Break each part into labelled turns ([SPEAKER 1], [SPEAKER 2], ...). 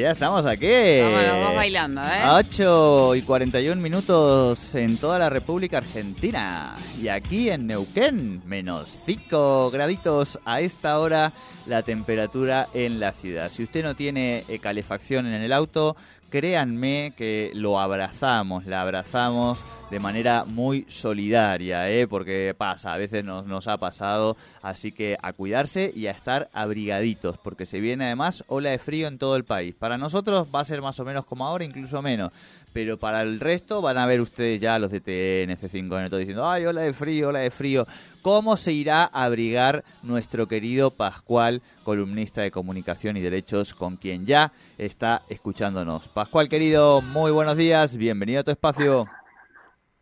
[SPEAKER 1] Ya estamos aquí.
[SPEAKER 2] Dos bailando, ¿eh?
[SPEAKER 1] 8 y 41 minutos en toda la República Argentina. Y aquí en Neuquén, menos 5 graditos a esta hora la temperatura en la ciudad. Si usted no tiene eh, calefacción en el auto, créanme que lo abrazamos, la abrazamos de manera muy solidaria, ¿eh? porque pasa, a veces nos, nos ha pasado, así que a cuidarse y a estar abrigaditos, porque se viene además ola de frío en todo el país. Para nosotros va a ser más o menos como ahora, incluso menos, pero para el resto van a ver ustedes ya los de TN, F5N, todo diciendo, ay, ola de frío, ola de frío. ¿Cómo se irá a abrigar nuestro querido Pascual, columnista de comunicación y derechos, con quien ya está escuchándonos? Pascual, querido, muy buenos días, bienvenido a tu espacio.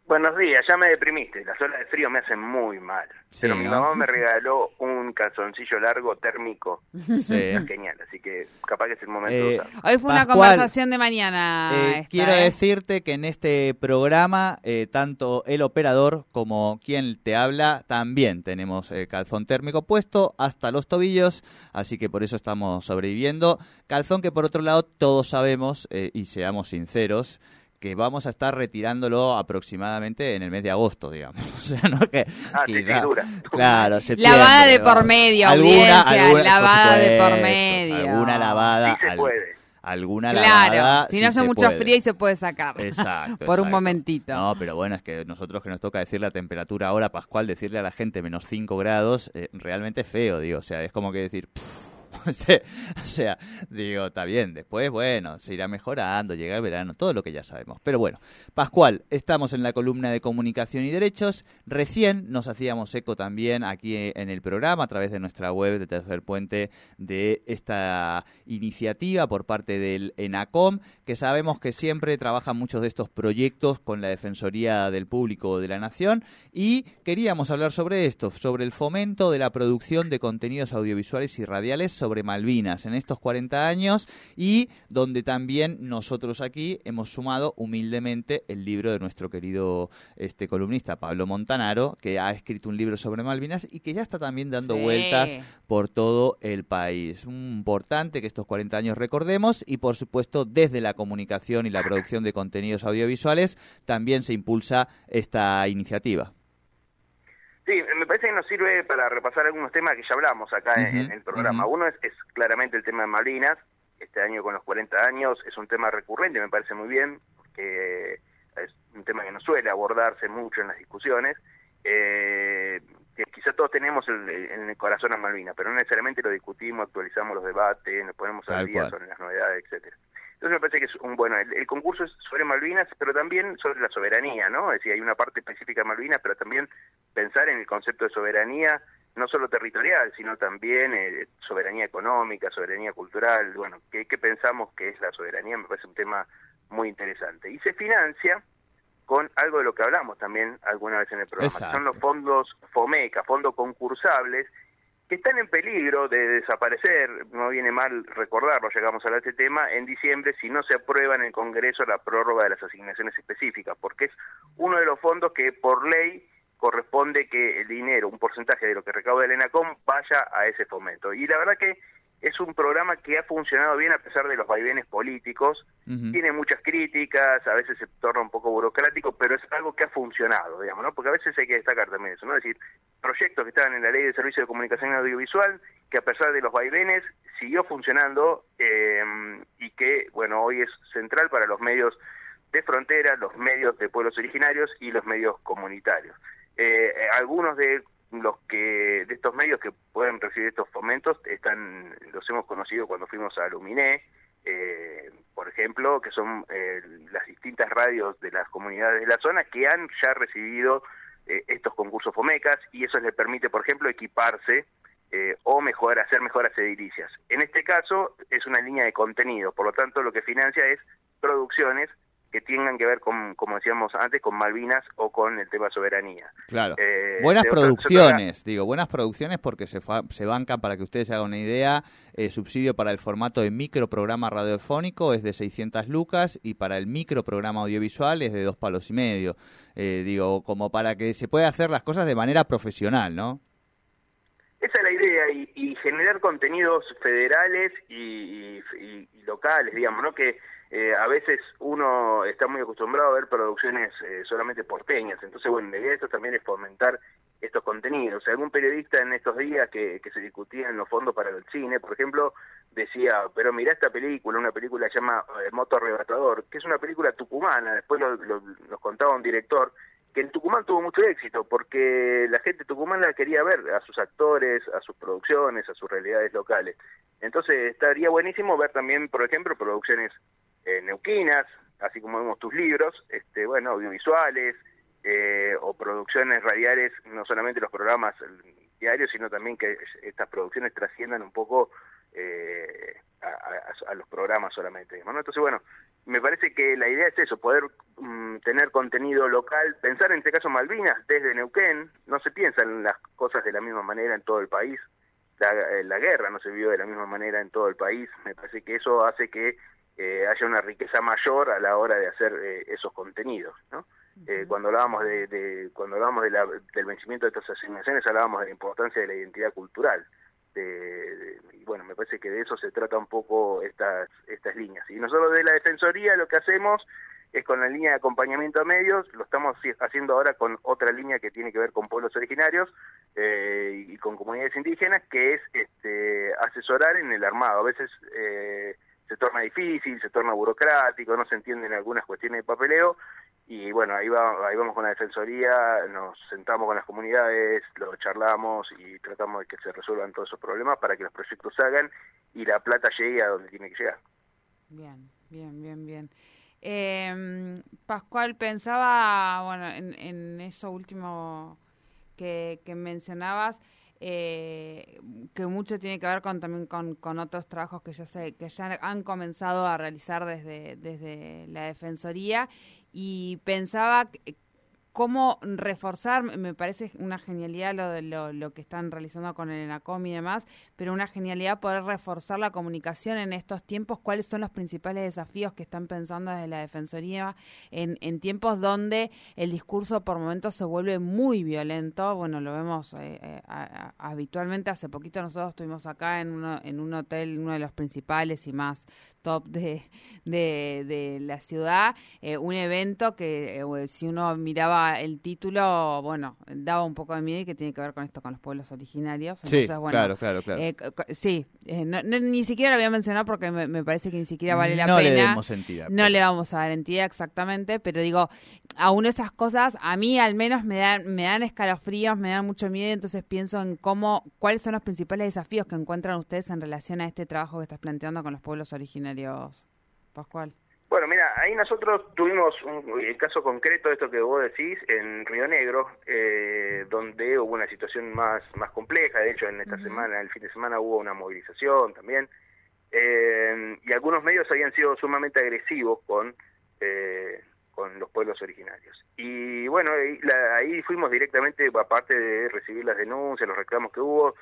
[SPEAKER 3] Buenos días, ya me deprimiste, las olas de frío me hacen muy mal.
[SPEAKER 1] Sí,
[SPEAKER 3] pero mi
[SPEAKER 1] ¿no?
[SPEAKER 3] mamá me regaló un calzoncillo largo térmico,
[SPEAKER 1] Sí.
[SPEAKER 3] genial, así que capaz que es el momento
[SPEAKER 1] Eh,
[SPEAKER 3] de.
[SPEAKER 2] Hoy fue una conversación de mañana.
[SPEAKER 1] Eh,
[SPEAKER 2] esta,
[SPEAKER 1] quiero
[SPEAKER 2] ¿eh?
[SPEAKER 1] decirte que en este programa, eh, tanto el operador como quien te habla, también tenemos el calzón térmico puesto hasta los tobillos, así que por eso estamos sobreviviendo. Calzón que por otro lado todos sabemos, eh, y seamos sinceros, que vamos a estar retirándolo aproximadamente en el mes de agosto, digamos. O sea, no que
[SPEAKER 3] Ah,
[SPEAKER 1] quizá-. Claro, septiembre,
[SPEAKER 2] Lavada de por medio,
[SPEAKER 1] Alguna-
[SPEAKER 2] audiencia,
[SPEAKER 1] alguna-
[SPEAKER 2] lavada de por medio.
[SPEAKER 1] Alguna lavada.
[SPEAKER 3] Sí se
[SPEAKER 1] al-
[SPEAKER 3] puede.
[SPEAKER 1] Alguna
[SPEAKER 2] Claro,
[SPEAKER 1] lavada.
[SPEAKER 2] si
[SPEAKER 1] sí
[SPEAKER 2] no hace mucho
[SPEAKER 1] puede.
[SPEAKER 2] frío y se puede sacar.
[SPEAKER 1] Exacto.
[SPEAKER 2] Por un momentito.
[SPEAKER 1] No, pero bueno, es que nosotros que nos toca decir la temperatura ahora, Pascual, decirle a la gente menos 5 grados, eh, realmente es feo, digo. O sea, es como que decir. "Pff", o sea, digo, está bien. Después, bueno, se irá mejorando, llega el verano, todo lo que ya sabemos. Pero bueno, Pascual, estamos en la columna de comunicación y derechos. Recién nos hacíamos eco también aquí en el programa, a través de nuestra web de Tercer Puente, de esta iniciativa por parte del ENACOM, que sabemos que siempre trabaja muchos de estos proyectos con la Defensoría del Público de la Nación y queríamos hablar sobre esto, sobre el fomento de la producción de contenidos audiovisuales y radiales Malvinas en estos 40 años y donde también nosotros aquí hemos sumado humildemente el libro de nuestro querido este columnista Pablo Montanaro, que ha escrito un libro sobre Malvinas y que ya está también dando
[SPEAKER 2] Sí.
[SPEAKER 1] vueltas por todo el país. Importante que estos 40 años recordemos y por supuesto desde la comunicación y la producción de contenidos audiovisuales también se impulsa esta iniciativa.
[SPEAKER 3] Sí, me parece que nos sirve para repasar algunos temas que ya hablamos acá en- el programa. Uno es, es claramente el tema de Malvinas, este año con los 40 años es un tema recurrente, me parece muy bien, porque es un tema que no suele abordarse mucho en las discusiones, eh, que quizá todos tenemos el- en el corazón a Malvinas, pero no necesariamente lo discutimos, actualizamos los debates, nos ponemos al día sobre las novedades, etcétera. Entonces me parece que es un bueno, el, el concurso es sobre Malvinas, pero también sobre la soberanía, ¿no? Es decir, hay una parte específica de Malvinas, pero también pensar en el concepto de soberanía, no solo territorial, sino también eh, soberanía económica, soberanía cultural, bueno, ¿qué, ¿qué pensamos que es la soberanía? Me parece un tema muy interesante. Y se financia con algo de lo que hablamos también alguna vez en el programa, que son los fondos FOMECA, fondos concursables, que están en peligro de desaparecer, no viene mal recordarlo, llegamos a este tema, en diciembre si no se aprueba en el Congreso la prórroga de las asignaciones específicas, porque es uno de los fondos que por ley corresponde que el dinero, un porcentaje de lo que recauda el ENACOM, vaya a ese fomento. Y la verdad que es un programa que ha funcionado bien a pesar de los vaivenes políticos, tiene muchas críticas, a veces se torna un poco burocrático, pero es algo que ha funcionado, digamos, ¿no? Porque a veces hay que destacar también eso, ¿no? Es decir, proyectos que estaban en la Ley de Servicio de Comunicación Audiovisual, que a pesar de los vaivenes siguió funcionando eh, y que, bueno, hoy es central para los medios de frontera, los medios de pueblos originarios y los medios comunitarios. Eh, eh, algunos de los que de estos medios que pueden recibir estos fomentos están los hemos conocido cuando fuimos a Luminé eh, por ejemplo que son eh, las distintas radios de las comunidades de la zona que han ya recibido eh, estos concursos FOMECAS y eso les permite por ejemplo equiparse eh, o mejor, hacer mejoras edilicias. En este caso es una línea de contenido, por lo tanto lo que financia es producciones que tengan que ver con, como decíamos antes, con Malvinas o con el tema soberanía.
[SPEAKER 1] Claro. Eh, buenas producciones, digo, buenas producciones porque se, se bancan, para que ustedes se hagan una idea, el subsidio para el formato de microprograma radiofónico es de 600 lucas y para el microprograma audiovisual es de dos palos y medio. Eh, digo, como para que se pueda hacer las cosas de manera profesional, ¿no?
[SPEAKER 3] Esa es la idea, y, generar contenidos federales y, y, locales, digamos, ¿no? Que eh, a veces uno está muy acostumbrado a ver producciones eh, solamente porteñas, entonces bueno, la idea de esto también es fomentar estos contenidos. Algún periodista en estos días que, que se discutía en los fondos para el cine, por ejemplo, decía, pero mira esta película, una película que se llama eh, Moto Arrebatador, que es una película tucumana, después lo, nos contaba un director, que en Tucumán tuvo mucho éxito, porque la gente tucumana quería ver a sus actores, a sus producciones, a sus realidades locales. Entonces estaría buenísimo ver también, por ejemplo, producciones eh, neuquinas, así como vemos tus libros, este, bueno, audiovisuales eh, o producciones radiales, no solamente los programas diarios, sino también que estas producciones trasciendan un poco eh, a, los programas solamente. Entonces, bueno, me parece que la idea es eso, poder mm, tener contenido local, pensar en este caso Malvinas desde Neuquén, no se piensan las cosas de la misma manera en todo el país, la, la guerra no se vio de la misma manera en todo el país, me parece que eso hace que eh, haya una riqueza mayor a la hora de hacer eh, esos contenidos, ¿no? Eh, cuando hablábamos de, cuando hablábamos de del vencimiento de estas asignaciones hablábamos de la importancia de la identidad cultural y bueno me parece que de eso se trata un poco estas estas líneas y nosotros de la defensoría lo que hacemos es con la línea de acompañamiento a medios lo estamos haciendo ahora con otra línea que tiene que ver con pueblos originarios y con comunidades indígenas que es este asesorar en el armado. A veces eh, se torna difícil, se torna burocrático, no se entienden algunas cuestiones de papeleo y bueno, ahí, va, ahí vamos con la Defensoría, nos sentamos con las comunidades, lo charlamos y tratamos de que se resuelvan todos esos problemas para que los proyectos se hagan y la plata llegue a donde tiene que llegar.
[SPEAKER 2] Bien, bien, bien, bien. Eh, Pascual, pensaba, bueno, en, eso último que, que mencionabas, eh, que mucho tiene que ver con también con, con, otros trabajos que ya se, que ya han comenzado a realizar desde, desde la defensoría. Y pensaba cómo reforzar, me parece una genialidad lo, lo, lo, que están realizando con el ENACOM y demás, pero una genialidad poder reforzar la comunicación en estos tiempos, cuáles son los principales desafíos que están pensando desde la Defensoría en, en tiempos donde el discurso por momentos se vuelve muy violento, bueno, lo vemos eh, eh, habitualmente, hace poquito nosotros estuvimos acá en, uno, en un hotel, uno de los principales y más top de, de, la ciudad, eh, un evento que si uno miraba el título, bueno, daba un poco de miedo y que tiene que ver con esto, con los pueblos originarios.
[SPEAKER 1] sí, claro, claro, claro.
[SPEAKER 2] Eh, sí, eh, ni siquiera lo voy a mencionar porque me, parece que ni siquiera vale la
[SPEAKER 1] pena.
[SPEAKER 2] No
[SPEAKER 1] le damos entidad.
[SPEAKER 2] No le vamos a dar entidad exactamente, pero digo, aún esas cosas a mí al menos me dan, me dan escalofríos, me dan mucho miedo, entonces pienso en cómo, cuáles son los principales desafíos que encuentran ustedes en relación a este trabajo que estás planteando con los pueblos originarios, Pascual.
[SPEAKER 3] Bueno, mira, ahí nosotros tuvimos un, el caso concreto de esto que vos decís en Río Negro, eh, donde hubo una situación más, más compleja. De hecho, en esta semana, el fin de semana, hubo una movilización también. Eh, y algunos medios habían sido sumamente agresivos con, eh, con los pueblos originarios. Y bueno, ahí, ahí fuimos directamente, aparte de recibir las denuncias, los reclamos que hubo,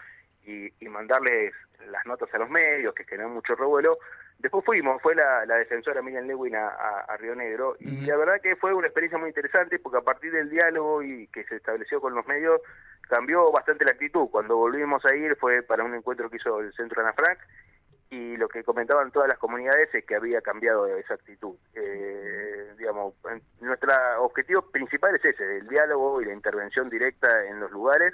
[SPEAKER 3] y, y mandarles las notas a los medios, que generan mucho revuelo, Después fuimos, fue la, la defensora Miriam Lewin a, a, Río Negro y la verdad que fue una experiencia muy interesante porque a partir del diálogo y que se estableció con los medios cambió bastante la actitud. Cuando volvimos a ir fue para un encuentro que hizo el Centro Ana Frank y lo que comentaban todas las comunidades es que había cambiado esa actitud. Eh, digamos, nuestro objetivo principal es ese, el diálogo y la intervención directa en los lugares.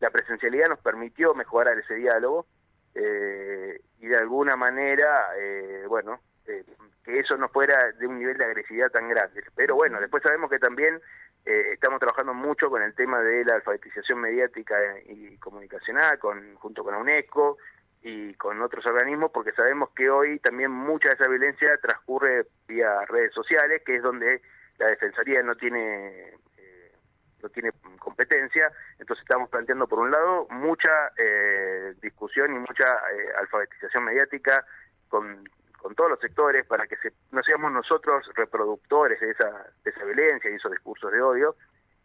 [SPEAKER 3] La presencialidad nos permitió mejorar ese diálogo eh, y de alguna manera, eh, bueno, eh, que eso no fuera de un nivel de agresividad tan grande. Pero bueno, después sabemos que también eh, estamos trabajando mucho con el tema de la alfabetización mediática y comunicacional, con, junto con la UNESCO y con otros organismos, porque sabemos que hoy también mucha de esa violencia transcurre vía redes sociales, que es donde la Defensoría no tiene tiene competencia. Entonces estamos planteando, por un lado, mucha eh, discusión y mucha eh, alfabetización mediática con, con todos los sectores para que se, no seamos nosotros reproductores de esa, de esa violencia y esos discursos de odio.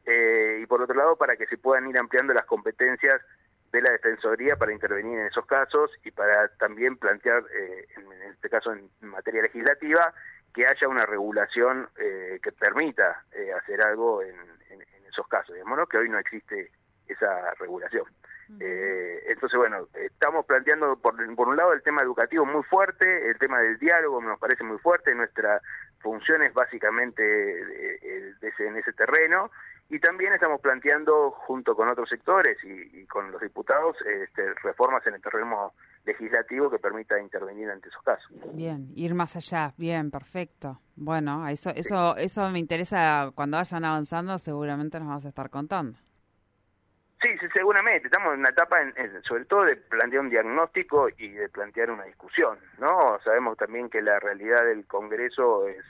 [SPEAKER 3] Eh, y por otro lado, para que se puedan ir ampliando las competencias de la Defensoría para intervenir en esos casos y para también plantear, eh, en, este caso en materia legislativa, que haya una regulación eh, que permita eh, hacer algo en, esos casos, digamos, que hoy no existe esa regulación. entonces, bueno, estamos planteando por, por un lado el tema educativo muy fuerte, el tema del diálogo nos parece muy fuerte, nuestra función es básicamente en ese terreno y también estamos planteando, junto con otros sectores y, con los diputados, este, reformas en el terreno legislativo que permita intervenir ante esos casos.
[SPEAKER 2] Bien, ir más allá, bien, perfecto. Bueno, eso, eso, eso me interesa cuando vayan avanzando, seguramente nos vas a estar contando.
[SPEAKER 3] Sí, sí, seguramente. Estamos en una etapa, sobre todo, de plantear un diagnóstico y de plantear una discusión, ¿no? Sabemos también que la realidad del Congreso es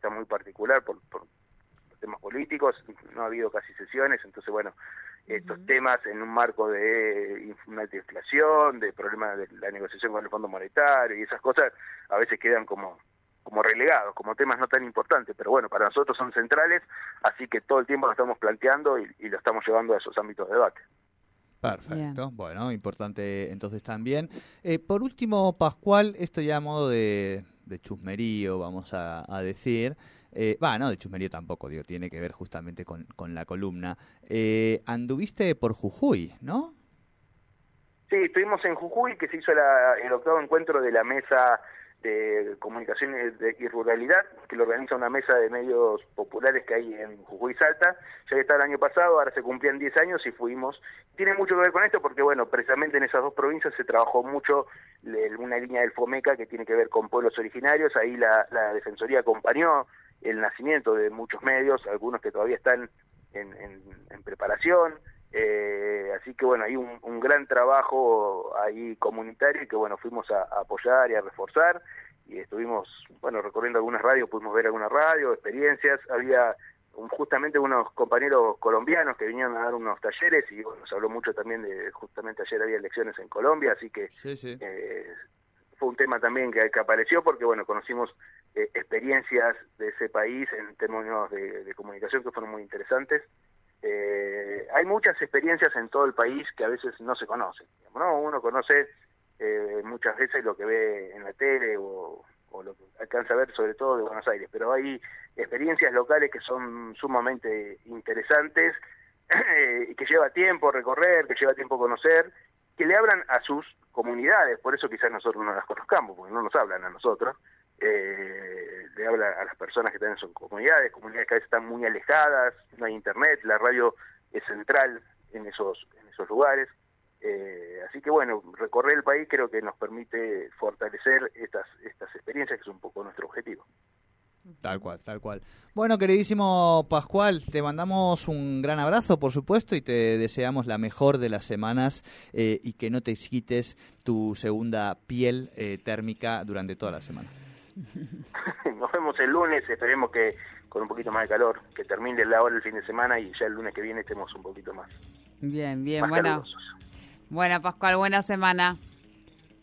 [SPEAKER 3] está muy particular por, por temas políticos, no ha habido casi sesiones, entonces bueno, estos temas en un marco de una inflación, de problemas de la negociación con el Fondo Monetario y esas cosas, a veces quedan como como relegados, como temas no tan importantes, pero bueno, para nosotros son centrales, así que todo el tiempo lo estamos planteando y, lo estamos llevando a esos ámbitos de debate.
[SPEAKER 1] Perfecto, bueno, importante entonces también. Eh, por último, Pascual, esto ya a modo de, de chusmerío, vamos a decir, eh, va, no, de chusmerío tampoco, digo, tiene que ver justamente con, con la columna. Eh, anduviste por Jujuy, ¿no?
[SPEAKER 3] Sí, estuvimos en Jujuy, que se hizo el octavo encuentro de la mesa de comunicaciones y ruralidad, que lo organiza una mesa de medios populares que hay en Jujuy Salta. Ya está el año pasado, ahora se cumplían 10 años y fuimos. Tiene mucho que ver con esto porque, bueno, precisamente en esas dos provincias se trabajó mucho una línea del FOMECA que tiene que ver con pueblos originarios. Ahí la, la Defensoría acompañó el nacimiento de muchos medios, algunos que todavía están en, en, preparación. Eh, así que bueno, hay un, gran trabajo ahí comunitario que bueno, fuimos a, apoyar y a reforzar y estuvimos, bueno, recorriendo algunas radios, pudimos ver algunas radios, experiencias, había justamente unos compañeros colombianos que vinieron a dar unos talleres y bueno, se habló mucho también de, justamente ayer había elecciones en Colombia, así que Eh, fue un tema también que, apareció porque bueno, conocimos eh, experiencias de ese país en términos de, comunicación que fueron muy interesantes. Eh, hay muchas experiencias en todo el país que a veces no se conocen. ¿no? Uno conoce eh, muchas veces lo que ve en la tele o, lo que alcanza a ver sobre todo de Buenos Aires, pero hay experiencias locales que son sumamente interesantes y que lleva tiempo recorrer, que lleva tiempo conocer, que le hablan a sus comunidades, por eso quizás nosotros no las conozcamos, porque no nos hablan a nosotros, eh, le habla a las personas que están en sus comunidades, comunidades que a veces están muy alejadas, no hay internet, la radio es central en esos, en esos lugares. Eh, así que bueno, recorrer el país creo que nos permite fortalecer estas, estas experiencias, que es un poco nuestro objetivo.
[SPEAKER 1] Tal cual, tal cual. Bueno, queridísimo Pascual, te mandamos un gran abrazo, por supuesto, y te deseamos la mejor de las semanas eh, y que no te quites tu segunda piel eh, térmica durante toda la semana.
[SPEAKER 3] Nos vemos el lunes, esperemos que con un poquito más de calor, que termine la hora el fin de semana y ya el lunes que viene estemos un poquito más.
[SPEAKER 2] Bien, bien, bueno. Buena Pascual, buena semana.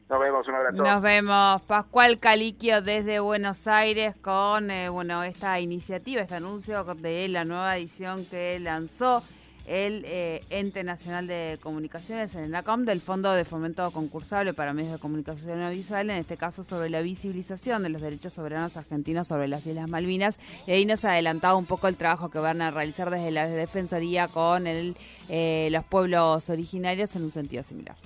[SPEAKER 3] Nos vemos, un abrazo.
[SPEAKER 2] Nos vemos. Pascual Caliquio desde Buenos Aires con eh, bueno esta iniciativa, este anuncio de la nueva edición que lanzó el eh, Ente Nacional de Comunicaciones, el NACOM, del Fondo de Fomento Concursable para Medios de Comunicación Audiovisual, en este caso sobre la visibilización de los derechos soberanos argentinos sobre las Islas Malvinas. Y ahí nos ha adelantado un poco el trabajo que van a realizar desde la Defensoría con el, eh, los pueblos originarios en un sentido similar.